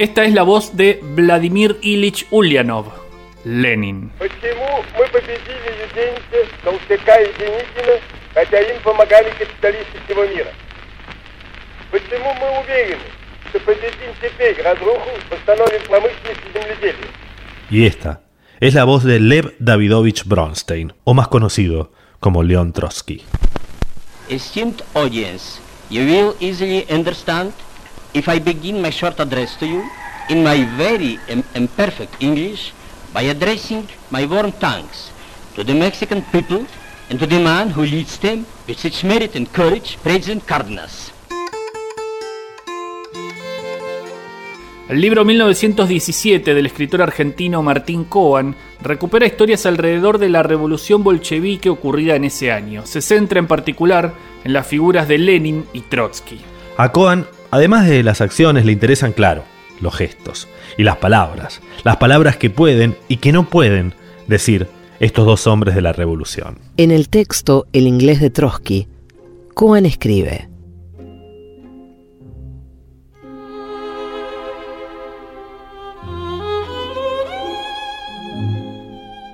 Esta es la voz de Vladimir Ilich Ulyanov, Lenin. Почему мы победили Юденича, Толстяка и Деникина, хотя им помогали капиталисты всего мира? Почему мы уверены, что победим теперь разруху, восстановим промышленность и земледелие? Y esta es la voz de Lev Davidovich Bronstein, o más conocido como Leon Trotsky. Esteemed audience, you will easily understand if I begin my short address to you in my very im- imperfect English by addressing my warm thanks to the Mexican people and to the man who leads them with such merit and courage, President Cardenas. El libro 1917 del escritor argentino Martín Coan recupera historias alrededor de la revolución bolchevique ocurrida en ese año. Se centra en particular en las figuras de Lenin y Trotsky. A Cohen, además de las acciones, le interesan, claro, los gestos y las palabras. Las palabras que pueden y que no pueden decir estos dos hombres de la revolución. En el texto El inglés de Trotsky, Cohen escribe,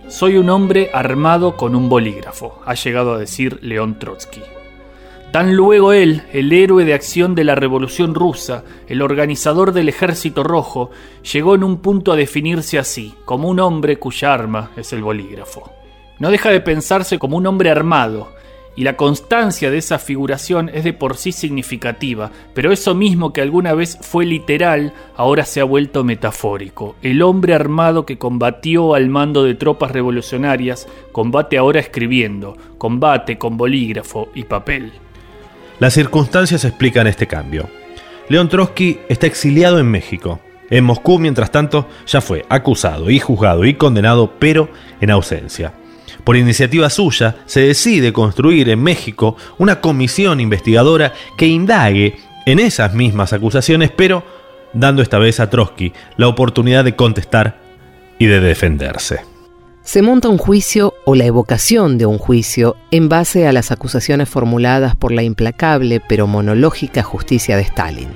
Soy un hombre armado con un bolígrafo, ha llegado a decir León Trotsky. Tan luego él, el héroe de acción de la Revolución rusa, el organizador del Ejército Rojo, llegó en un punto a definirse así, como un hombre cuya arma es el bolígrafo. No deja de pensarse como un hombre armado, y la constancia de esa figuración es de por sí significativa, pero eso mismo que alguna vez fue literal, ahora se ha vuelto metafórico. El hombre armado que combatió al mando de tropas revolucionarias, combate ahora escribiendo, combate con bolígrafo y papel. Las circunstancias explican este cambio. León Trotsky está exiliado en México. En Moscú, mientras tanto, ya fue acusado y juzgado y condenado, pero en ausencia. Por iniciativa suya, se decide construir en México una comisión investigadora que indague en esas mismas acusaciones, pero dando esta vez a Trotsky la oportunidad de contestar y de defenderse. Se monta un juicio o la evocación de un juicio en base a las acusaciones formuladas por la implacable pero monológica justicia de Stalin.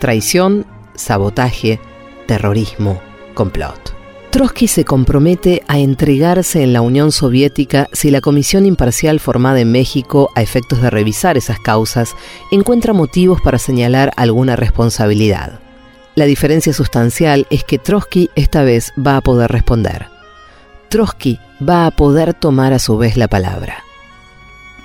Traición, sabotaje, terrorismo, complot. Trotsky se compromete a entregarse en la Unión Soviética si la comisión imparcial formada en México a efectos de revisar esas causas encuentra motivos para señalar alguna responsabilidad. La diferencia sustancial es que Trotsky esta vez va a poder responder. Trotsky va a poder tomar a su vez la palabra.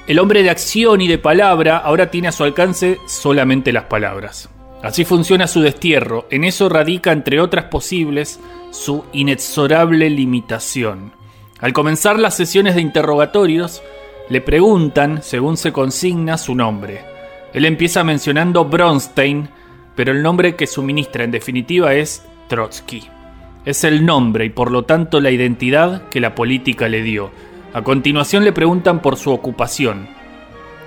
El hombre de acción y de palabra ahora tiene a su alcance solamente las palabras. Así funciona su destierro, en eso radica, entre otras posibles, su inexorable limitación. Al comenzar las sesiones de interrogatorios, le preguntan, según se consigna, su nombre. Él empieza mencionando Bronstein, pero el nombre que suministra en definitiva es Trotsky. Es el nombre y por lo tanto la identidad que la política le dio. A continuación le preguntan por su ocupación.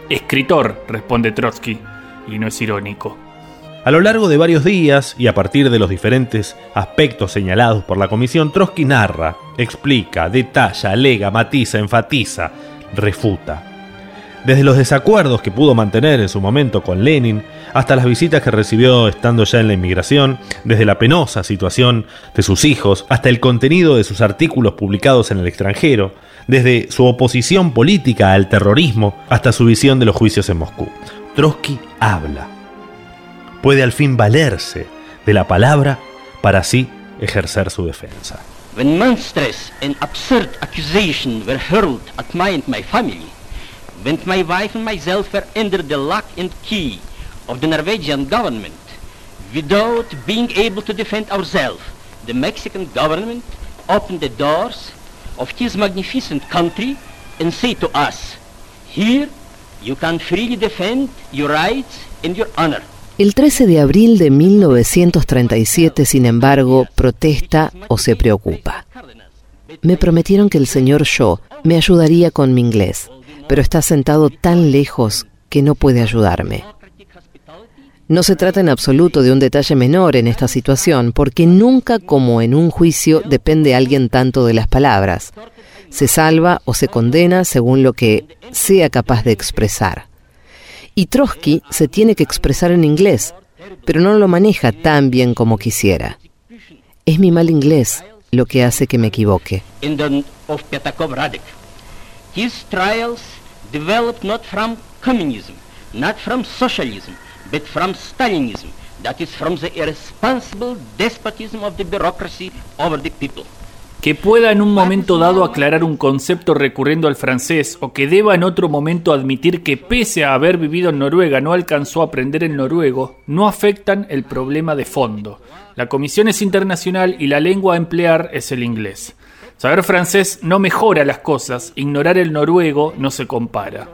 Escritor, responde Trotsky, y no es irónico. A lo largo de varios días y a partir de los diferentes aspectos señalados por la comisión, Trotsky narra, explica, detalla, alega, matiza, enfatiza, refuta. Desde los desacuerdos que pudo mantener en su momento con Lenin, hasta las visitas que recibió estando ya en la inmigración, desde la penosa situación de sus hijos, hasta el contenido de sus artículos publicados en el extranjero, desde su oposición política al terrorismo hasta su visión de los juicios en Moscú. Trotsky habla. Puede al fin valerse de la palabra para así ejercer su defensa. When monstrous and absurd accusations were hurled at my and my family, when my wife and myself were under the lock and key of the Norwegian government, without being able to defend ourselves, the Mexican government opened the doors of his magnificent country and said to us, here you can freely defend your rights and your honor. El 13 de abril de 1937, sin embargo, protesta o se preocupa. Me prometieron que el señor Shaw me ayudaría con mi inglés, pero está sentado tan lejos que no puede ayudarme. No se trata en absoluto de un detalle menor en esta situación, porque nunca como en un juicio depende alguien tanto de las palabras. Se salva o se condena según lo que sea capaz de expresar. Y Trotsky se tiene que expresar en inglés, pero no lo maneja tan bien como quisiera. Es mi mal inglés lo que hace que me equivoque. His trials developed not from communism, not from socialism, but from Stalinism, that is from the irresponsible despotism of the bureaucracy over the people. que pueda en un momento dado aclarar un concepto recurriendo al francés o que deba en otro momento admitir que pese a haber vivido en Noruega no alcanzó a aprender el noruego, no afectan el problema de fondo. La comisión es internacional y la lengua a emplear es el inglés. Saber francés no mejora las cosas, ignorar el noruego no se compara.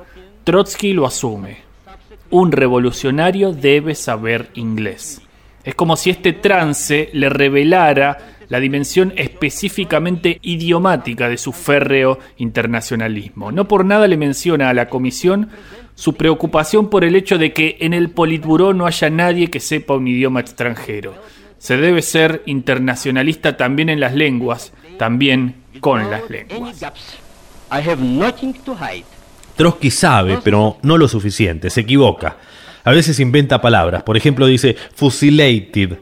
Trotsky lo asume. Un revolucionario debe saber inglés. Es como si este trance le revelara la dimensión específicamente idiomática de su férreo internacionalismo. No por nada le menciona a la comisión su preocupación por el hecho de que en el Politburó no haya nadie que sepa un idioma extranjero. Se debe ser internacionalista también en las lenguas, también con las lenguas. Trotsky sabe, pero no lo suficiente, se equivoca. A veces inventa palabras, por ejemplo dice fusilated.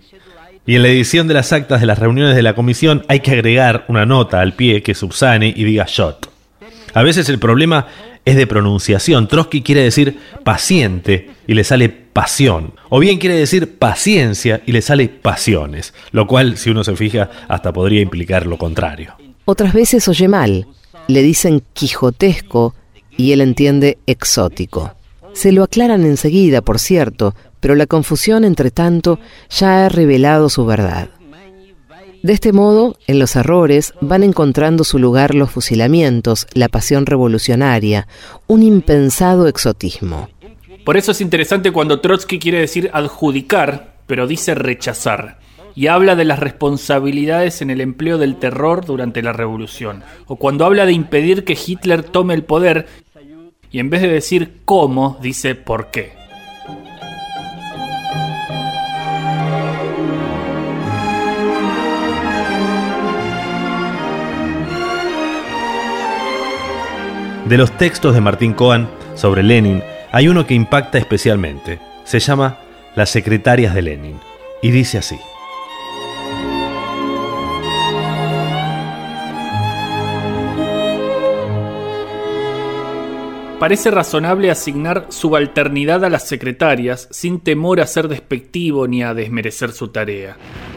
Y en la edición de las actas de las reuniones de la comisión hay que agregar una nota al pie que subsane y diga shot. A veces el problema es de pronunciación. Trotsky quiere decir paciente y le sale pasión. O bien quiere decir paciencia y le sale pasiones. Lo cual, si uno se fija, hasta podría implicar lo contrario. Otras veces oye mal, le dicen quijotesco y él entiende exótico. Se lo aclaran enseguida, por cierto, pero la confusión, entre tanto, ya ha revelado su verdad. De este modo, en los errores van encontrando su lugar los fusilamientos, la pasión revolucionaria, un impensado exotismo. Por eso es interesante cuando Trotsky quiere decir adjudicar, pero dice rechazar. Y habla de las responsabilidades en el empleo del terror durante la revolución. O cuando habla de impedir que Hitler tome el poder y en vez de decir cómo, dice por qué. De los textos de Martín Cohen sobre Lenin, hay uno que impacta especialmente. Se llama Las secretarias de Lenin. Y dice así. Parece razonable asignar subalternidad a las secretarias sin temor a ser despectivo ni a desmerecer su tarea.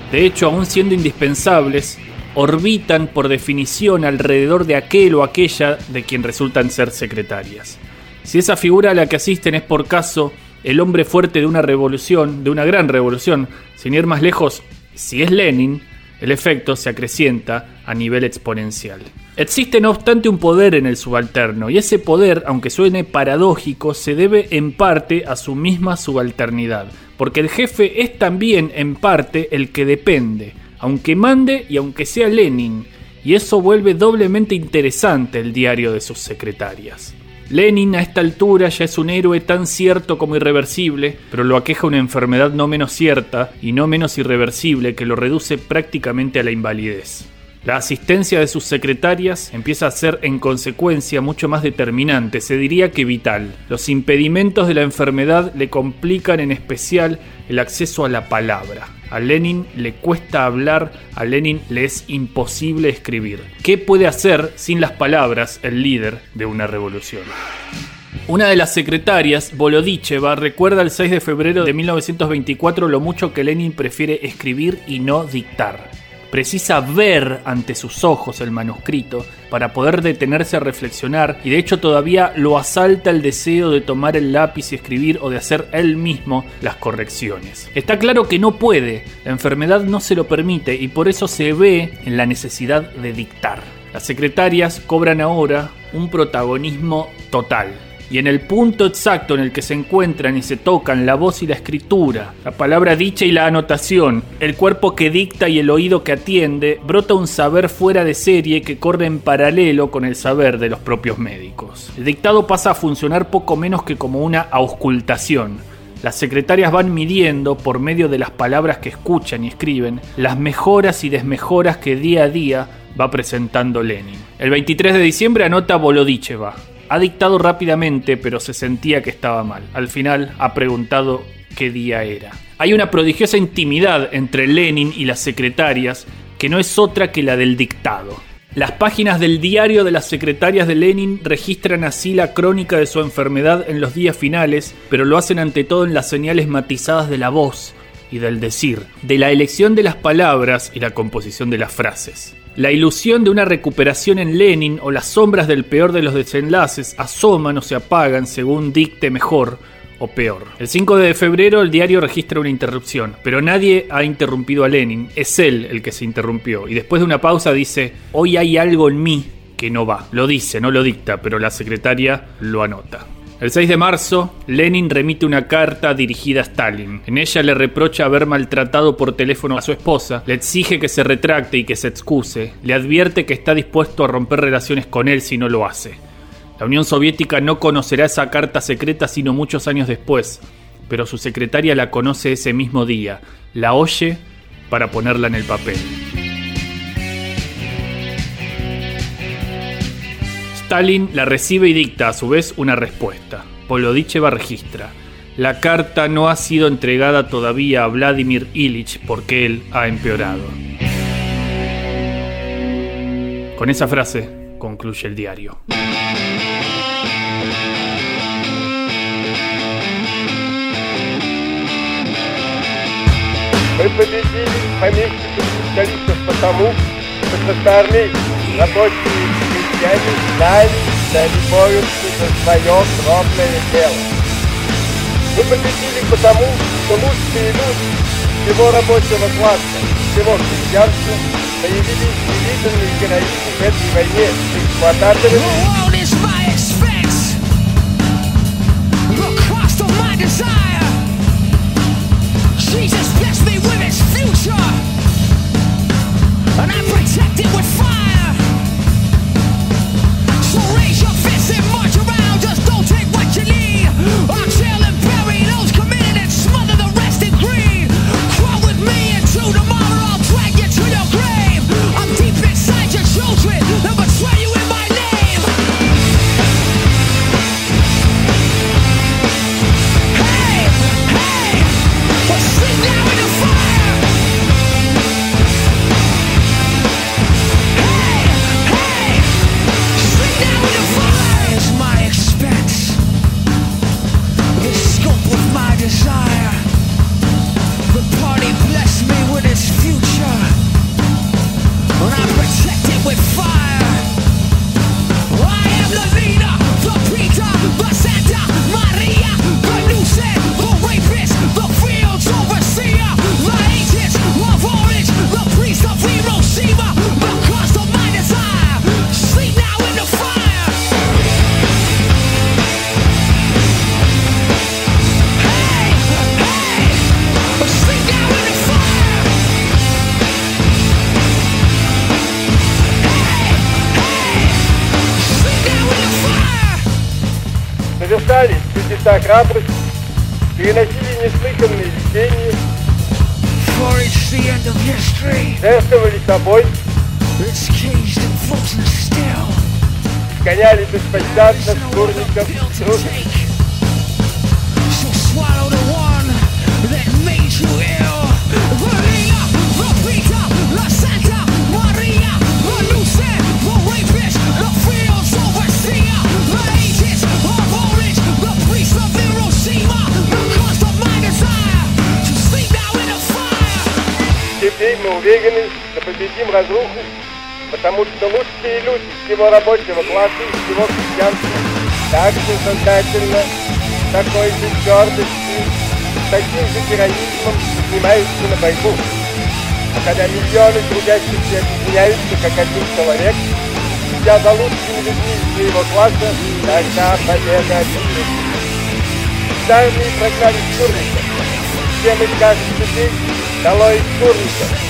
De hecho, aun siendo indispensables, orbitan por definición alrededor de aquel o aquella de quien resultan ser secretarias. Si esa figura a la que asisten es por caso el hombre fuerte de una revolución, de una gran revolución, sin ir más lejos, si es Lenin, el efecto se acrecienta a nivel exponencial. Existe no obstante un poder en el subalterno, y ese poder, aunque suene paradójico, se debe en parte a su misma subalternidad, porque el jefe es también en parte el que depende, aunque mande y aunque sea Lenin, y eso vuelve doblemente interesante el diario de sus secretarias. Lenin a esta altura ya es un héroe tan cierto como irreversible, pero lo aqueja una enfermedad no menos cierta y no menos irreversible que lo reduce prácticamente a la invalidez. La asistencia de sus secretarias empieza a ser en consecuencia mucho más determinante, se diría que vital. Los impedimentos de la enfermedad le complican en especial el acceso a la palabra. A Lenin le cuesta hablar, a Lenin le es imposible escribir. ¿Qué puede hacer sin las palabras el líder de una revolución? Una de las secretarias, Volodicheva, recuerda el 6 de febrero de 1924 lo mucho que Lenin prefiere escribir y no dictar. Precisa ver ante sus ojos el manuscrito para poder detenerse a reflexionar y de hecho todavía lo asalta el deseo de tomar el lápiz y escribir o de hacer él mismo las correcciones. Está claro que no puede, la enfermedad no se lo permite y por eso se ve en la necesidad de dictar. Las secretarias cobran ahora un protagonismo total y en el punto exacto en el que se encuentran y se tocan la voz y la escritura, la palabra dicha y la anotación, el cuerpo que dicta y el oído que atiende, brota un saber fuera de serie que corre en paralelo con el saber de los propios médicos. El dictado pasa a funcionar poco menos que como una auscultación. Las secretarias van midiendo, por medio de las palabras que escuchan y escriben, las mejoras y desmejoras que día a día va presentando Lenin. El 23 de diciembre anota Volodicheva. Ha dictado rápidamente, pero se sentía que estaba mal. Al final ha preguntado qué día era. Hay una prodigiosa intimidad entre Lenin y las secretarias, que no es otra que la del dictado. Las páginas del diario de las secretarias de Lenin registran así la crónica de su enfermedad en los días finales, pero lo hacen ante todo en las señales matizadas de la voz y del decir, de la elección de las palabras y la composición de las frases. La ilusión de una recuperación en Lenin o las sombras del peor de los desenlaces asoman o se apagan según dicte mejor o peor. El 5 de febrero el diario registra una interrupción, pero nadie ha interrumpido a Lenin, es él el que se interrumpió y después de una pausa dice, hoy hay algo en mí que no va. Lo dice, no lo dicta, pero la secretaria lo anota. El 6 de marzo, Lenin remite una carta dirigida a Stalin. En ella le reprocha haber maltratado por teléfono a su esposa, le exige que se retracte y que se excuse, le advierte que está dispuesto a romper relaciones con él si no lo hace. La Unión Soviética no conocerá esa carta secreta sino muchos años después, pero su secretaria la conoce ese mismo día, la oye para ponerla en el papel. Stalin la recibe y dicta a su vez una respuesta. Polodicheva registra. La carta no ha sido entregada todavía a Vladimir Ilich porque él ha empeorado. Con esa frase concluye el diario. Мы победили помещиков специалистов потому, что красноармейцы, рабочие и крестьяне знали, что они борются за свое кровное дело. Мы победили потому, что лучшие люди всего рабочего класса, всего крестьянства проявили невиданный героизм в этой войне с эксплуататорами The world is my expense. The cost of my desire. Jesus blessed me with its future. And I protect it with fire. всегда храбрость, переносили неслыханные видения, жертвовали собой, гоняли беспощадно шкурников и трусов. that made you ill. Уверены, что победим разруху, потому что лучшие люди всего рабочего класса и всего крестьянства так же сознательно, с такой же твердостью, с таким же героизмом поднимаются на борьбу. А когда миллионы трудящихся объединяются как один человек, идя за лучшими людьми своего класса, тогда победа обеспечена. С армией прогнали шкурников. Все мы скажем теперь, долой шкурников,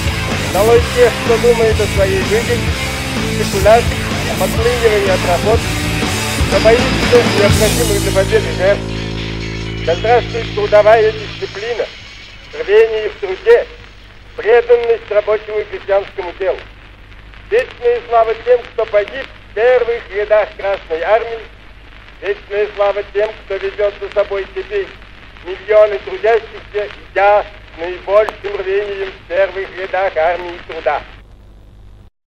долой тех, кто думает о своей выгоде, спекуляции, подклинивании от работы, кто боится необходимых для победы жертв. Да здравствует трудовая дисциплина, рвение в труде, преданность рабочему и крестьянскому делу. Вечная слава тем, кто погиб в первых рядах Красной Армии, вечная слава тем, кто ведет за собой теперь миллионы трудящихся, идя наибольшим рвением в первых рядах армии труда.